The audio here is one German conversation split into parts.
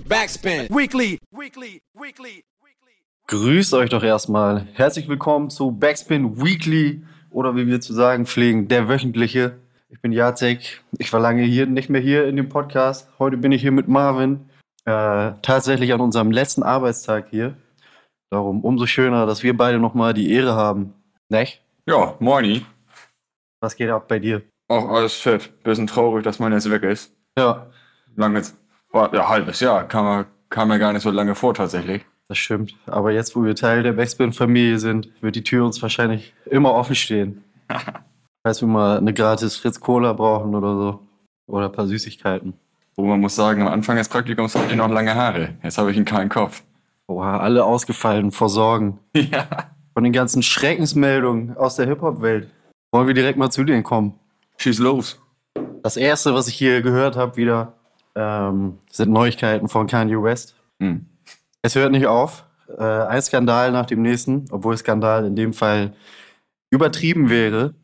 Backspin. Weekly. Weekly. Weekly. Grüßt euch doch erstmal. Herzlich willkommen zu Backspin Weekly oder wie wir zu sagen pflegen, der wöchentliche. Ich bin Jacek. Ich war lange hier, nicht mehr hier in dem Podcast. Heute bin ich hier mit Marvin. Äh, tatsächlich an unserem letzten Arbeitstag hier. Darum umso schöner, dass wir beide nochmal die Ehre haben. Nicht? Ja, moini. Was geht ab bei dir? Auch alles fit. Bisschen traurig, dass man jetzt weg ist. Ja, Lange, war, ja, halbes Jahr. Kam, mir- kam mir gar nicht so lange vor, tatsächlich. das stimmt. Aber jetzt, wo wir Teil der Backspin-Familie sind, wird die Tür uns wahrscheinlich immer offen stehen. Falls wir mal eine gratis Fritz Cola brauchen oder so. Oder ein paar Süßigkeiten. Wo man muss sagen, am Anfang des Praktikums hatte ich noch lange Haare. Jetzt habe ich einen kahlen Kopf. Boah, alle ausgefallen vor Sorgen. ja. Von den ganzen Schreckensmeldungen aus der Hip-Hop-Welt. Wollen wir direkt mal zu denen kommen. Schieß los. Das erste, was ich hier gehört habe, wieder, ähm, sind Neuigkeiten von Kanye West. Hm. Es hört nicht auf. Äh, ein Skandal nach dem nächsten, obwohl Skandal in dem Fall übertrieben wäre.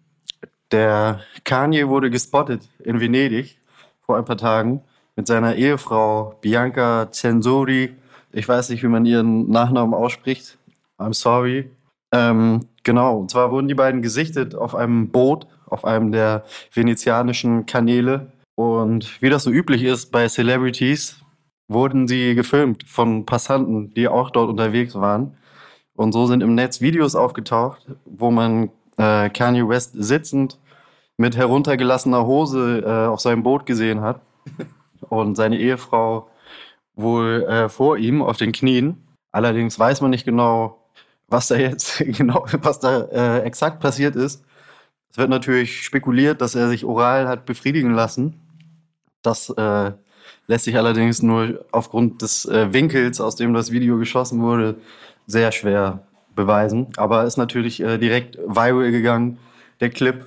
Der Kanye wurde gespottet in Venedig vor ein paar Tagen mit seiner Ehefrau Bianca Censori. Ich weiß nicht, wie man ihren Nachnamen ausspricht. I'm sorry. Ähm, genau, und zwar wurden die beiden gesichtet auf einem Boot, auf einem der venezianischen Kanäle. Und wie das so üblich ist bei Celebrities, wurden sie gefilmt von Passanten, die auch dort unterwegs waren. Und so sind im Netz Videos aufgetaucht, wo man äh, Kanye West sitzend mit heruntergelassener Hose äh, auf seinem Boot gesehen hat. Und seine Ehefrau wohl äh, vor ihm auf den Knien. Allerdings weiß man nicht genau, was da jetzt genau, was da äh, exakt passiert ist. Es wird natürlich spekuliert, dass er sich oral hat befriedigen lassen. Das äh, lässt sich allerdings nur aufgrund des äh, Winkels, aus dem das Video geschossen wurde, sehr schwer beweisen. Aber ist natürlich äh, direkt viral gegangen, der Clip.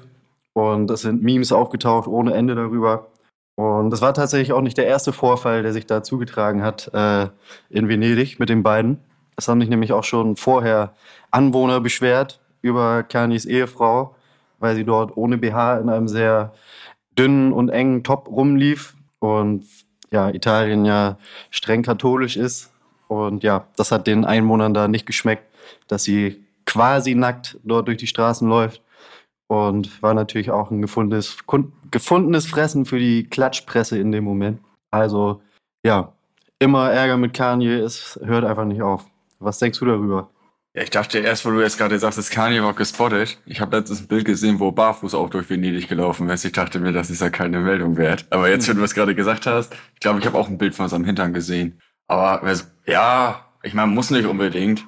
Und es sind Memes aufgetaucht ohne Ende darüber. Und das war tatsächlich auch nicht der erste Vorfall, der sich da zugetragen hat äh, in Venedig mit den beiden. Es haben sich nämlich auch schon vorher Anwohner beschwert über Kanyes Ehefrau, weil sie dort ohne BH in einem sehr dünnen und engen Top rumlief. Und ja, Italien ja streng katholisch ist. Und ja, das hat den Einwohnern da nicht geschmeckt, dass sie quasi nackt dort durch die Straßen läuft. Und war natürlich auch ein gefundenes, gefundenes Fressen für die Klatschpresse in dem Moment. Also ja, immer Ärger mit Kanye, es hört einfach nicht auf. Was denkst du darüber? Ja, ich dachte erst, wo du jetzt gerade sagst, Kanye war gespottet. Ich habe letztens ein Bild gesehen, wo barfuß auch durch Venedig gelaufen ist. Ich dachte mir, das ist ja keine Meldung wert. Aber jetzt, wenn du es gerade gesagt hast, ich glaube, ich habe auch ein Bild von seinem Hintern gesehen. Aber wer so- ja, ich meine, muss nicht unbedingt.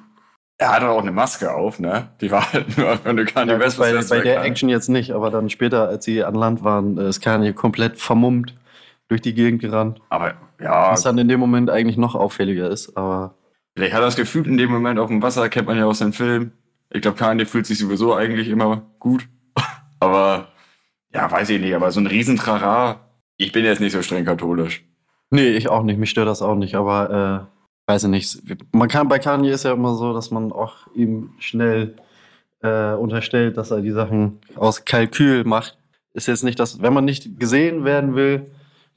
Er hatte auch eine Maske auf, ne? Die war halt nur, wenn du Kanye Ja, West bei, bei der. Action jetzt nicht, aber dann später, als sie an Land waren, ist Kanye komplett vermummt durch die Gegend gerannt. Aber ja, Was dann in dem Moment eigentlich noch auffälliger ist, aber vielleicht hat er das gefühlt in dem Moment auf dem Wasser, kennt man ja aus dem Film. Ich glaube, Kanye fühlt sich sowieso eigentlich immer gut. aber ja, weiß ich nicht, aber so ein Riesentrara, ich bin jetzt nicht so streng katholisch. Nee, ich auch nicht. Mich stört das auch nicht. Aber äh, weiß ich nicht. Man kann bei Kanye ist ja immer so, dass man auch ihm schnell äh, unterstellt, dass er die Sachen aus Kalkül macht. Ist jetzt nicht das, wenn man nicht gesehen werden will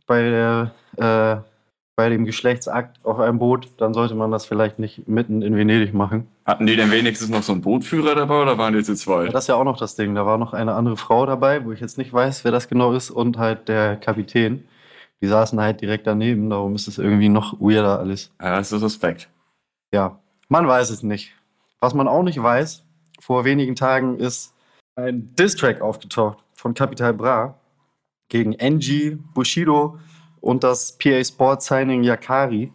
bei der äh, bei dem Geschlechtsakt auf einem Boot, dann sollte man das vielleicht nicht mitten in Venedig machen. Hatten die denn wenigstens noch so einen Bootführer dabei oder waren die zu Ja, zweit? das ist ja auch noch das Ding. Da war noch eine andere Frau dabei, wo ich jetzt nicht weiß, wer das genau ist, und halt der Kapitän. Die saßen halt direkt daneben, darum ist es irgendwie noch weirder alles. Ja, das ist suspekt. Ja, man weiß es nicht. Was man auch nicht weiß, vor wenigen Tagen ist ein Diss-Track aufgetaucht von Capital Bra gegen NG, Bushido und das PA Sports Signing Yakari.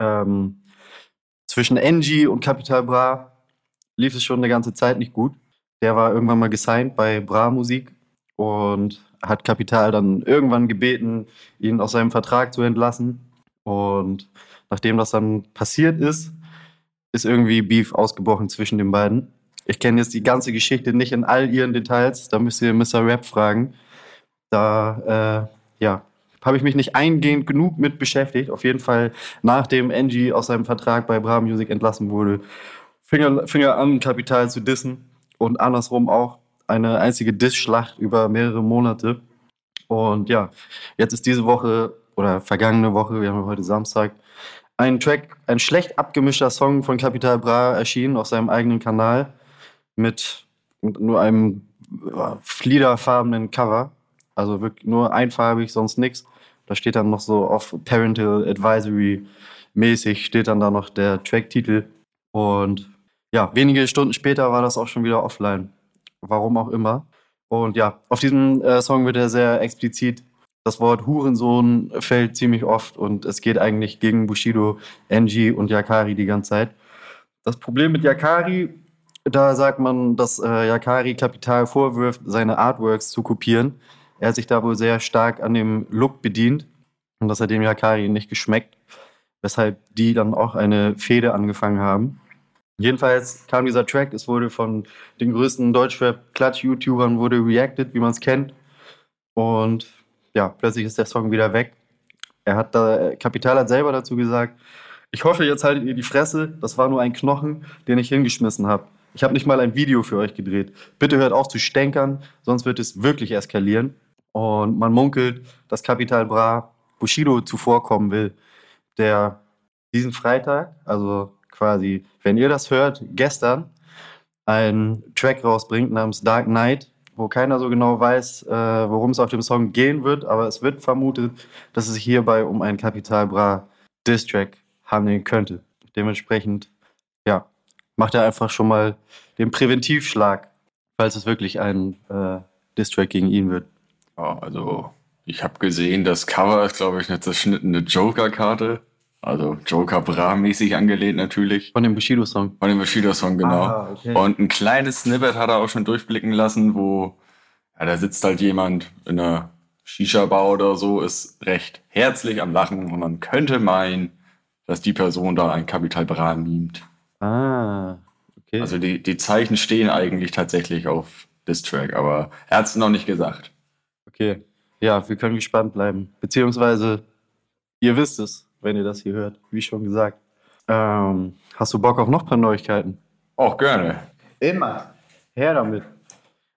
Ähm, zwischen NG und Capital Bra lief es schon eine ganze Zeit nicht gut. Der war irgendwann mal gesigned bei Bra Musik und hat Capital dann irgendwann gebeten, ihn aus seinem Vertrag zu entlassen. Und nachdem das dann passiert ist, ist irgendwie Beef ausgebrochen zwischen den beiden. Ich kenne jetzt die ganze Geschichte nicht in all ihren Details, da müsst ihr Mr. Rap fragen. Da, äh, ja, habe ich mich nicht eingehend genug mit beschäftigt. Auf jeden Fall, nachdem Angie aus seinem Vertrag bei Bra Music entlassen wurde, fing er, an, Kapital zu dissen und andersrum auch eine einzige Diss-Schlacht über mehrere Monate. Und ja, jetzt ist diese Woche oder vergangene Woche, wir haben heute Samstag, ein Track, ein schlecht abgemischter Song von Capital Bra erschienen auf seinem eigenen Kanal mit nur einem fliederfarbenen Cover. Also wirklich nur einfarbig, sonst nichts. Da steht dann noch so auf Parental Advisory mäßig, steht dann da noch der Tracktitel. Und ja, wenige Stunden später war das auch schon wieder offline. Warum auch immer. Und ja, auf diesem äh, Song wird er sehr explizit. Das Wort Hurensohn fällt ziemlich oft und es geht eigentlich gegen Bushido, Enji und Yakari die ganze Zeit. Das Problem mit Yakari, da sagt man, dass äh, Yakari Kapital vorwirft, seine Artworks zu kopieren. Er hat sich da wohl sehr stark an dem Look bedient und das hat dem Yakari nicht geschmeckt, weshalb die dann auch eine Fehde angefangen haben. Jedenfalls kam dieser Track, es wurde von den größten Deutschrap-Klatsch-YouTubern wurde reacted, wie man es kennt. Und ja, plötzlich ist der Song wieder weg. Er hat da, Kapital hat selber dazu gesagt, ich hoffe, jetzt haltet ihr die Fresse, das war nur ein Knochen, den ich hingeschmissen habe. Ich habe nicht mal ein Video für euch gedreht. Bitte hört auf zu stänkern, sonst wird es wirklich eskalieren. Und man munkelt, dass Kapital Bra Bushido zuvorkommen will, der diesen Freitag, also quasi, wenn ihr das hört, gestern einen Track rausbringt namens Dark Knight, wo keiner so genau weiß, äh, worum es auf dem Song gehen wird, aber es wird vermutet, dass es sich hierbei um einen Capital Bra Diss-Track handeln könnte. Dementsprechend, ja, macht er einfach schon mal den Präventivschlag, falls es wirklich ein äh, Diss-Track gegen ihn wird. Ja, also ich habe gesehen, das Cover ist, glaube ich, eine zerschnittene Joker-Karte. Also Joker Bra-mäßig angelehnt natürlich. Von dem Bushido-Song. Von dem Bushido-Song, genau. Ah, okay. Und ein kleines Snippet hat er auch schon durchblicken lassen, wo ja, da sitzt halt jemand in einer Shisha-Bar oder so, ist recht herzlich am Lachen und man könnte meinen, dass die Person da ein Kapital Bra mimt. Ah, okay. Also die, die Zeichen stehen eigentlich tatsächlich auf Diss-Track, aber er hat es noch nicht gesagt. Okay. Ja, wir können gespannt bleiben. Beziehungsweise, ihr wisst es, wenn ihr das hier hört, wie schon gesagt. Ähm, hast du Bock auf noch ein paar Neuigkeiten? Auch gerne. Immer. Her damit.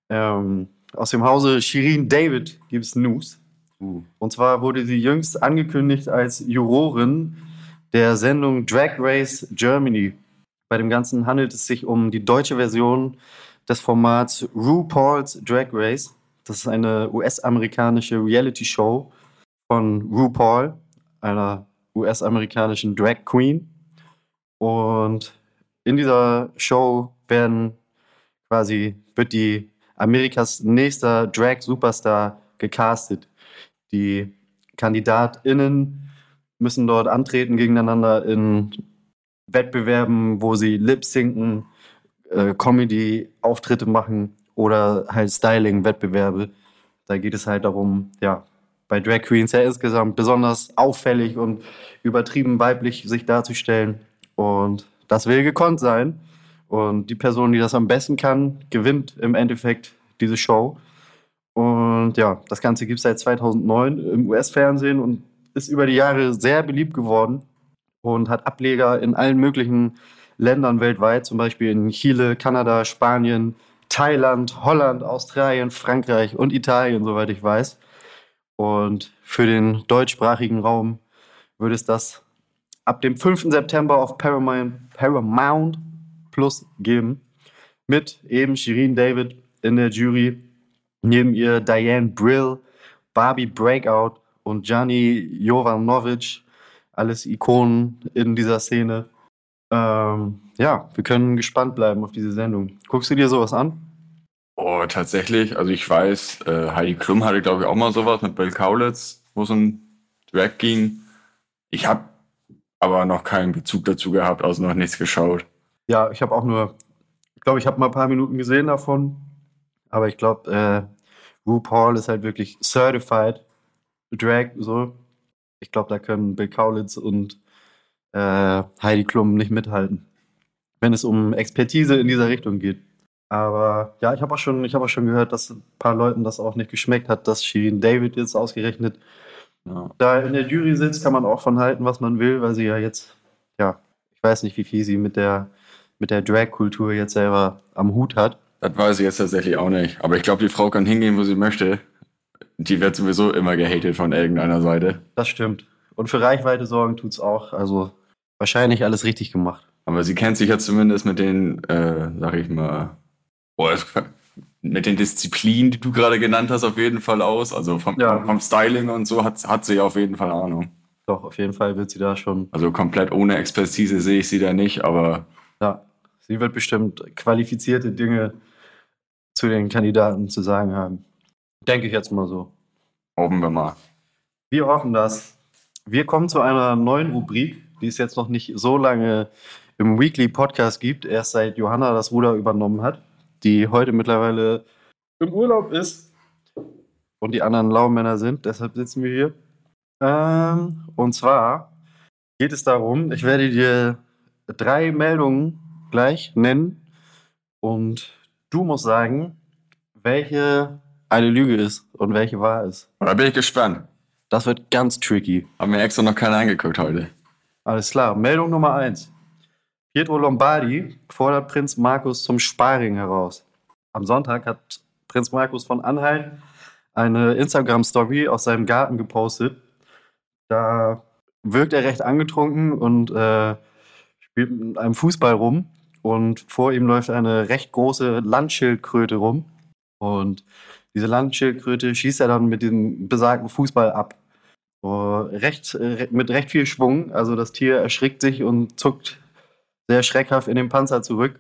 Ähm, aus dem Hause Shirin David gibt es News. Uh. Und zwar wurde sie jüngst angekündigt als Jurorin der Sendung Drag Race Germany. Bei dem Ganzen handelt es sich um die deutsche Version des Formats RuPaul's Drag Race. Das ist eine US-amerikanische Reality-Show von RuPaul, einer US-amerikanischen Drag Queen. Und in dieser Show werden quasi wird die Amerikas nächster Drag-Superstar gecastet. Die KandidatInnen müssen dort antreten gegeneinander in Wettbewerben, wo sie Lip-Sinken, äh, Comedy-Auftritte machen oder halt Styling-Wettbewerbe. Da geht es halt darum, ja, bei Drag Queens ja insgesamt besonders auffällig und übertrieben weiblich sich darzustellen. Und das will gekonnt sein. Und die Person, die das am besten kann, gewinnt im Endeffekt diese Show. Und ja, das Ganze gibt es seit 2009 im US-Fernsehen und ist über die Jahre sehr beliebt geworden und hat Ableger in allen möglichen Ländern weltweit, zum Beispiel in Chile, Kanada, Spanien, Thailand, Holland, Australien, Frankreich und Italien, soweit ich weiß. Und für den deutschsprachigen Raum würde es das ab dem 5. September auf Paramount, Plus geben. Mit eben Shirin David in der Jury. Neben ihr Diane Brill, Barbie Breakout und Gianni Jovanovic. Alles Ikonen in dieser Szene. Ähm, ja, wir können gespannt bleiben auf diese Sendung. Guckst du dir sowas an? Oh, tatsächlich. Also ich weiß, äh, Heidi Klum hatte, glaube ich, auch mal sowas mit Bill Kaulitz, wo es um Drag ging. Ich habe aber noch keinen Bezug dazu gehabt, also noch nichts geschaut. Ja, ich habe auch nur, ich glaube, ich habe mal ein paar Minuten gesehen davon. Aber ich glaube, äh, RuPaul ist halt wirklich certified Drag, so. Ich glaube, da können Bill Kaulitz und äh, Heidi Klum nicht mithalten, wenn es um Expertise in dieser Richtung geht. Aber ja, ich habe auch, schon- ich hab auch schon gehört, dass ein paar Leuten das auch nicht geschmeckt hat, dass Shirin David jetzt ausgerechnet Ja. da in der Jury sitzt, kann man auch von halten, was man will, weil sie ja jetzt, ja, ich weiß nicht, wie viel sie mit der, mit der Drag-Kultur jetzt selber am Hut hat. Das weiß ich jetzt tatsächlich auch nicht. Aber ich glaube, die Frau kann hingehen, wo sie möchte. Die wird sowieso immer gehatet von irgendeiner Seite. Das stimmt. Und für Reichweite sorgen tut's auch. Also Wahrscheinlich alles richtig gemacht. Aber sie kennt sich ja zumindest mit den, äh, sag ich mal, boah, mit den Disziplinen, die du gerade genannt hast, auf jeden Fall aus. Also vom, Ja. vom Styling und so hat, hat sie auf jeden Fall Ahnung. Doch, auf jeden Fall wird sie da schon. Also komplett ohne Expertise sehe ich sie da nicht, aber Ja, sie wird bestimmt qualifizierte Dinge zu den Kandidaten zu sagen haben. Denke ich jetzt mal so. hoffen wir mal. Wir hoffen das. Wir kommen zu einer neuen Rubrik, die es jetzt noch nicht so lange im Weekly Podcast gibt, erst seit Johanna das Ruder übernommen hat, die heute mittlerweile im Urlaub ist und die anderen Laumänner sind. Deshalb sitzen wir hier. Ähm, und zwar geht es darum, ich werde dir drei Meldungen gleich nennen und du musst sagen, welche eine Lüge ist und welche wahr ist. Da bin ich gespannt. Das wird ganz tricky. Haben mir extra noch keiner angeguckt heute. Alles klar. Meldung Nummer eins. Pietro Lombardi fordert Prinz Markus zum Sparring heraus. Am Sonntag hat Prinz Markus von Anhalt eine Instagram-Story aus seinem Garten gepostet. Da wirkt er recht angetrunken und äh, spielt mit einem Fußball rum. Und vor ihm läuft eine recht große Landschildkröte rum. Und diese Landschildkröte schießt er dann mit dem besagten Fußball ab. Recht, äh, mit recht viel Schwung. Also das Tier erschrickt sich und zuckt sehr schreckhaft in den Panzer zurück.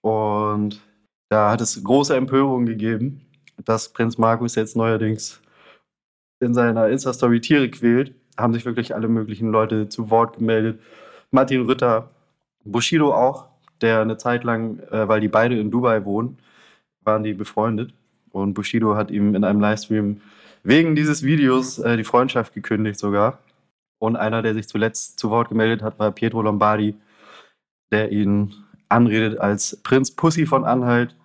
Und da hat es große Empörung gegeben, dass Prinz Markus jetzt neuerdings in seiner Insta-Story Tiere quält. Haben sich wirklich alle möglichen Leute zu Wort gemeldet. Martin Rütter, Bushido auch, der eine Zeit lang, äh, weil die beide in Dubai wohnen, waren die befreundet. Und Bushido hat ihm in einem Livestream wegen dieses Videos äh, die Freundschaft gekündigt sogar. Und einer, der sich zuletzt zu Wort gemeldet hat, war Pietro Lombardi, der ihn anredet als Prinz Pussy von Anhalt,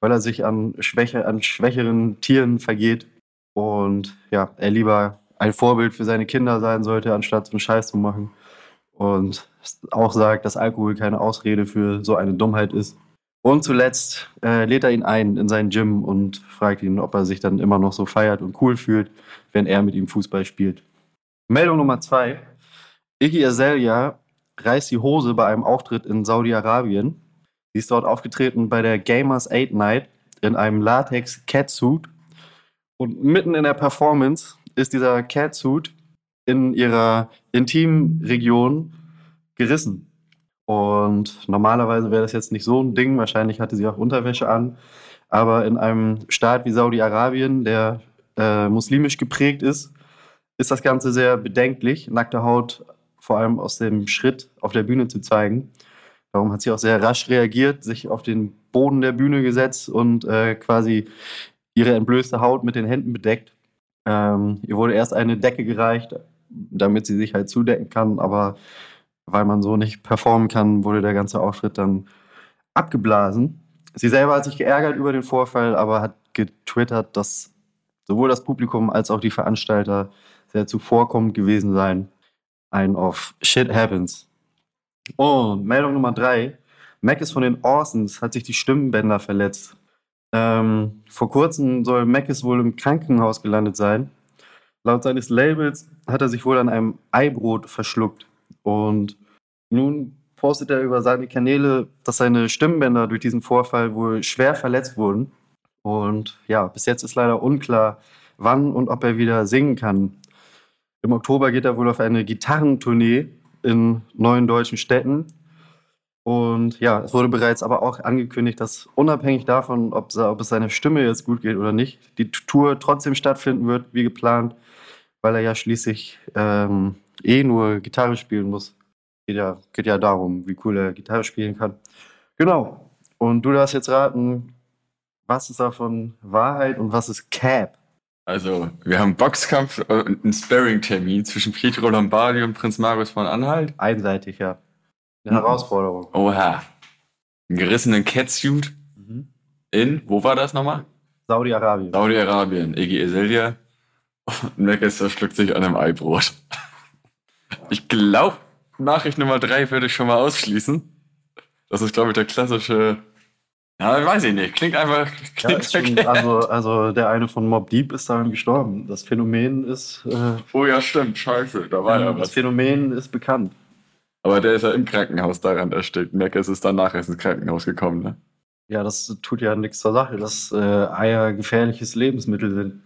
weil er sich an, Schwäche, an schwächeren Tieren vergeht. Und ja, er lieber ein Vorbild für seine Kinder sein sollte, anstatt so einen Scheiß zu machen. Und auch sagt, dass Alkohol keine Ausrede für so eine Dummheit ist. Und zuletzt äh, lädt er ihn ein in sein Gym und fragt ihn, ob er sich dann immer noch so feiert und cool fühlt, wenn er mit ihm Fußball spielt. Meldung Nummer zwei. Iggy Azalea reißt die Hose bei einem Auftritt in Saudi-Arabien. Sie ist dort aufgetreten bei der Gamers 8 Night in einem Latex-Catsuit. Und mitten in der Performance ist dieser Catsuit in ihrer Intimregion gerissen. Und normalerweise wäre das jetzt nicht so ein Ding. Wahrscheinlich hatte sie auch Unterwäsche an. Aber in einem Staat wie Saudi-Arabien, der äh, muslimisch geprägt ist, ist das Ganze sehr bedenklich, nackte Haut vor allem aus dem Schritt auf der Bühne zu zeigen. Darum hat sie auch sehr rasch reagiert, sich auf den Boden der Bühne gesetzt und äh, quasi ihre entblößte Haut mit den Händen bedeckt. Ähm, ihr wurde erst eine Decke gereicht, damit sie sich halt zudecken kann, aber weil man so nicht performen kann, wurde der ganze Auftritt dann abgeblasen. Sie selber hat sich geärgert über den Vorfall, aber hat getwittert, dass sowohl das Publikum als auch die Veranstalter sehr zuvorkommend gewesen seien. Ein auf Shit Happens. Und Meldung Nummer drei. Mac ist von den Orsons, hat sich die Stimmbänder verletzt. Ähm, vor kurzem soll Mackes wohl im Krankenhaus gelandet sein. Laut seines Labels hat er sich wohl an einem Eibrot verschluckt. Und nun postet er über seine Kanäle, dass seine Stimmbänder durch diesen Vorfall wohl schwer verletzt wurden. Und ja, bis jetzt ist leider unklar, wann und ob er wieder singen kann. Im Oktober geht er wohl auf eine Gitarrentournee in neuen deutschen Städten. Und ja, es wurde bereits aber auch angekündigt, dass unabhängig davon, ob, ob es seiner Stimme jetzt gut geht oder nicht, die Tour trotzdem stattfinden wird, wie geplant, weil er ja schließlich ähm, eh nur Gitarre spielen muss. Geht ja, geht ja darum, wie cool er Gitarre spielen kann. Genau. Und du darfst jetzt raten, was ist davon Wahrheit und was ist Cap? Also, wir haben Boxkampf äh, und einen Sparring-Termin zwischen Pietro Lombardi und Prinz Markus von Anhalt. Einseitig, ja. Eine Mhm. Herausforderung. Oha. Einen gerissenen Catsuit in, wo war das nochmal? Saudi-Arabien. Saudi-Arabien, Iggy Azalea. Und Meckes verschluckt sich an einem Eibrot. Ich glaube, Nachricht Nummer drei würde ich schon mal ausschließen. Das ist, glaube ich, der klassische. Ja, weiß ich nicht. Klingt einfach. Ja, Klingt ist schon, also, also der eine von Mob Deep ist daran gestorben. Das Phänomen ist, äh, Oh ja, stimmt. Scheiße, da war ja das was. Phänomen ist bekannt. Aber der ist ja im Krankenhaus daran erstickt. Meckes ist danach erst ins Krankenhaus gekommen, ne? Ja, das tut ja nichts zur Sache, dass äh, Eier gefährliches Lebensmittel sind.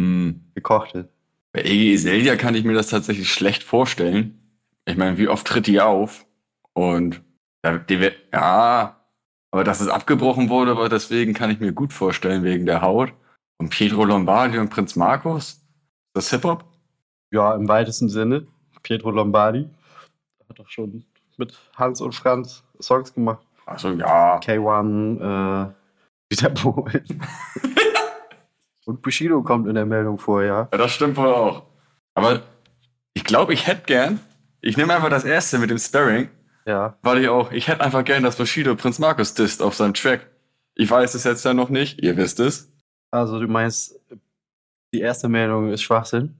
Hm. Gekochte. Bei Iggy Azalea kann ich mir das tatsächlich schlecht vorstellen. Ich meine, wie oft tritt die auf? Und ja, die, ja, aber dass es abgebrochen wurde, aber deswegen kann ich mir gut vorstellen, wegen der Haut. Und Pietro Lombardi und Prinz Markus? Ist das Hip-Hop? Ja, im weitesten Sinne. Pietro Lombardi hat doch schon mit Hans und Franz Songs gemacht. Achso, ja. K1, äh, Dieter Bohlen. und Bushido kommt in der Meldung vor, ja. Ja, das stimmt wohl auch. Aber ich glaube, ich hätte gern, ich nehme einfach das erste mit dem Sparring, Ja. weil ich auch, ich hätte einfach gern, dass Bushido Prinz Markus disst auf seinem Track. Ich weiß es jetzt ja noch nicht, ihr wisst es. Also du meinst, die erste Meldung ist Schwachsinn?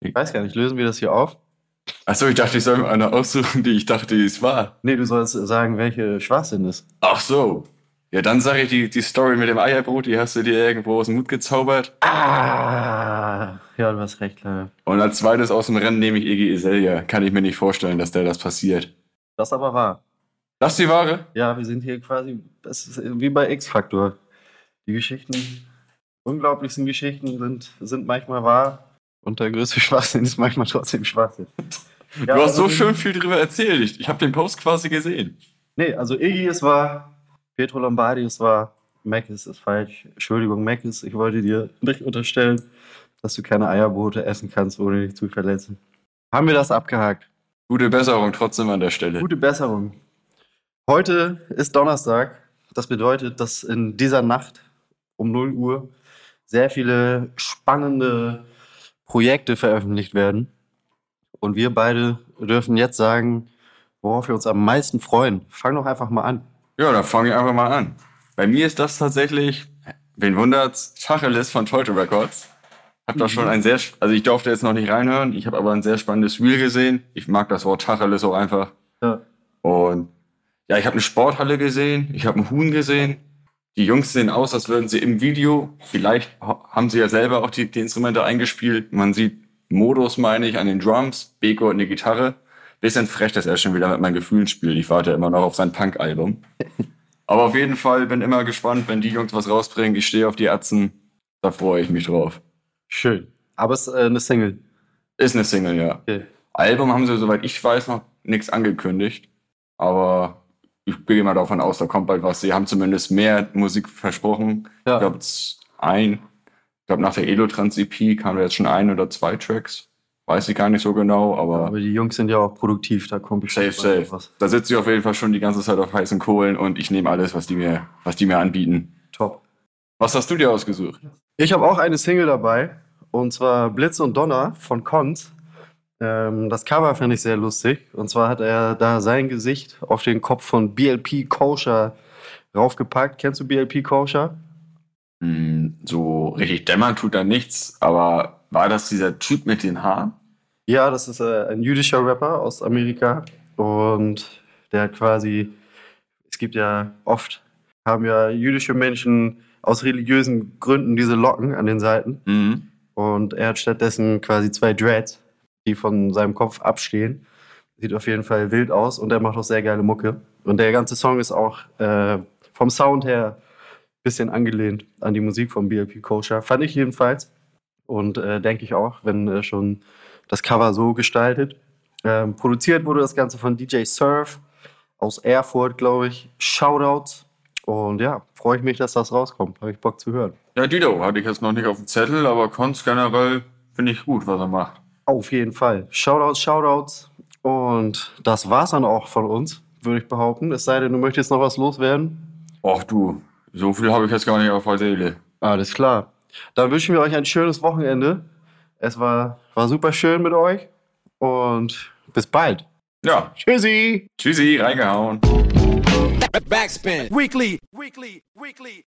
Ich weiß gar nicht, lösen wir das hier auf? Achso, ich dachte, ich soll mir eine aussuchen, die ich dachte, die es war. Nee, du sollst sagen, welche Schwachsinn ist. Ach so. Ja, dann sage ich die, die Story mit dem Eierbrot, die hast du dir irgendwo aus dem Mut gezaubert. Ah, ja, du hast recht, Leute. Und als zweites aus dem Rennen nehme ich Iggy Azalea. Kann ich mir nicht vorstellen, dass der das passiert. Das aber wahr. Das ist die Ware? Ja, wir sind hier quasi, das ist wie bei X-Factor. Die Geschichten, unglaublichsten Geschichten sind, sind manchmal wahr und der größte Schwachsinn ist manchmal trotzdem Schwachsinn. Ja, du hast so also- schön viel drüber erzählt. Ich, ich habe den Post quasi gesehen. Nee, also Iggy ist wahr, Pietro Lombardi ist wahr, Mackis ist falsch. Entschuldigung, Mackis, ich wollte dir nicht unterstellen, dass du keine Eierbrote essen kannst, ohne dich zu verletzen. Haben wir das abgehakt? Gute Besserung trotzdem an der Stelle. Gute Besserung. Heute ist Donnerstag. Das bedeutet, dass in dieser Nacht um 0 Uhr sehr viele spannende Projekte veröffentlicht werden. Und wir beide dürfen jetzt sagen, worauf wir uns am meisten freuen. Fang doch einfach mal an. Ja, dann fange ich einfach mal an. Bei mir ist das tatsächlich, wen wundert's, Tacheles von Teute Records. Hab da schon ein sehr, also ich durfte jetzt noch nicht reinhören, ich habe aber ein sehr spannendes Reel gesehen. Ich mag das Wort Tacheles auch einfach. Ja. Und ja, ich habe eine Sporthalle gesehen, ich habe einen Huhn gesehen. Die Jungs sehen aus, als würden sie im Video, vielleicht ha- haben sie ja selber auch die, die Instrumente eingespielt. Man sieht Modus, meine ich, an den Drums, Beko hat eine Gitarre. Bisschen frech, dass er schon wieder mit meinen Gefühlen spielt. Ich warte immer noch auf sein Punk-Album. Aber auf jeden Fall bin immer gespannt, wenn die Jungs was rausbringen. Ich stehe auf die Atzen. Da freue ich mich drauf. Schön. Aber es ist äh, eine Single. Ist eine Single, ja. Okay. Album haben sie, soweit ich weiß, noch nichts angekündigt. Aber ich gehe mal davon aus, da kommt bald was. Sie haben zumindest mehr Musik versprochen. Ja. Ich glaube, ein. Ich glaube, nach der Elotrans-EP kamen da jetzt schon ein oder zwei Tracks. Weiß ich gar nicht so genau, aber, Aber die Jungs sind ja auch produktiv, da kommt safe, bestimmt bald safe. was. Da sitze ich auf jeden Fall schon die ganze Zeit auf heißen Kohlen und ich nehme alles, was die mir, was die mir anbieten. Top. Was hast du dir ausgesucht? Ich habe auch eine Single dabei, und zwar Blitz und Donner von Kont. Ähm, das Cover finde ich sehr lustig. Und zwar hat er da sein Gesicht auf den Kopf von BLP Koscher raufgepackt. Kennst du BLP Koscher? Hm, so richtig dämmern tut da nichts, aber war das dieser Typ mit den Haaren? Ja, das ist äh, ein jüdischer Rapper aus Amerika. Und der hat quasi, es gibt ja oft, haben ja jüdische Menschen aus religiösen Gründen diese Locken an den Seiten. Mhm. Und er hat stattdessen quasi zwei Dreads, die von seinem Kopf abstehen. Sieht auf jeden Fall wild aus und er macht auch sehr geile Mucke. Und der ganze Song ist auch äh, vom Sound her ein bisschen angelehnt an die Musik von BLP Kosher. Fand ich jedenfalls. Und äh, denke ich auch, wenn äh, schon das Cover so gestaltet. Ähm, produziert wurde das Ganze von DJ Surf aus Erfurt, glaube ich. Shoutouts. Und ja, freue ich mich, dass das rauskommt. Habe ich Bock zu hören. Ja, Dido hatte ich jetzt noch nicht auf dem Zettel, aber Konz generell finde ich gut, was er macht. Auf jeden Fall. Shoutouts, Shoutouts. Und das war's dann auch von uns, würde ich behaupten. Es sei denn, du möchtest noch was loswerden. Och du, so viel habe ich jetzt gar nicht auf der Seele. Alles klar. Dann wünschen wir euch ein schönes Wochenende. Es war, war super schön mit euch. Und bis bald. Ja, Tschüssi. tschüssi, reingehauen. Backspin. Weekly, weekly, weekly.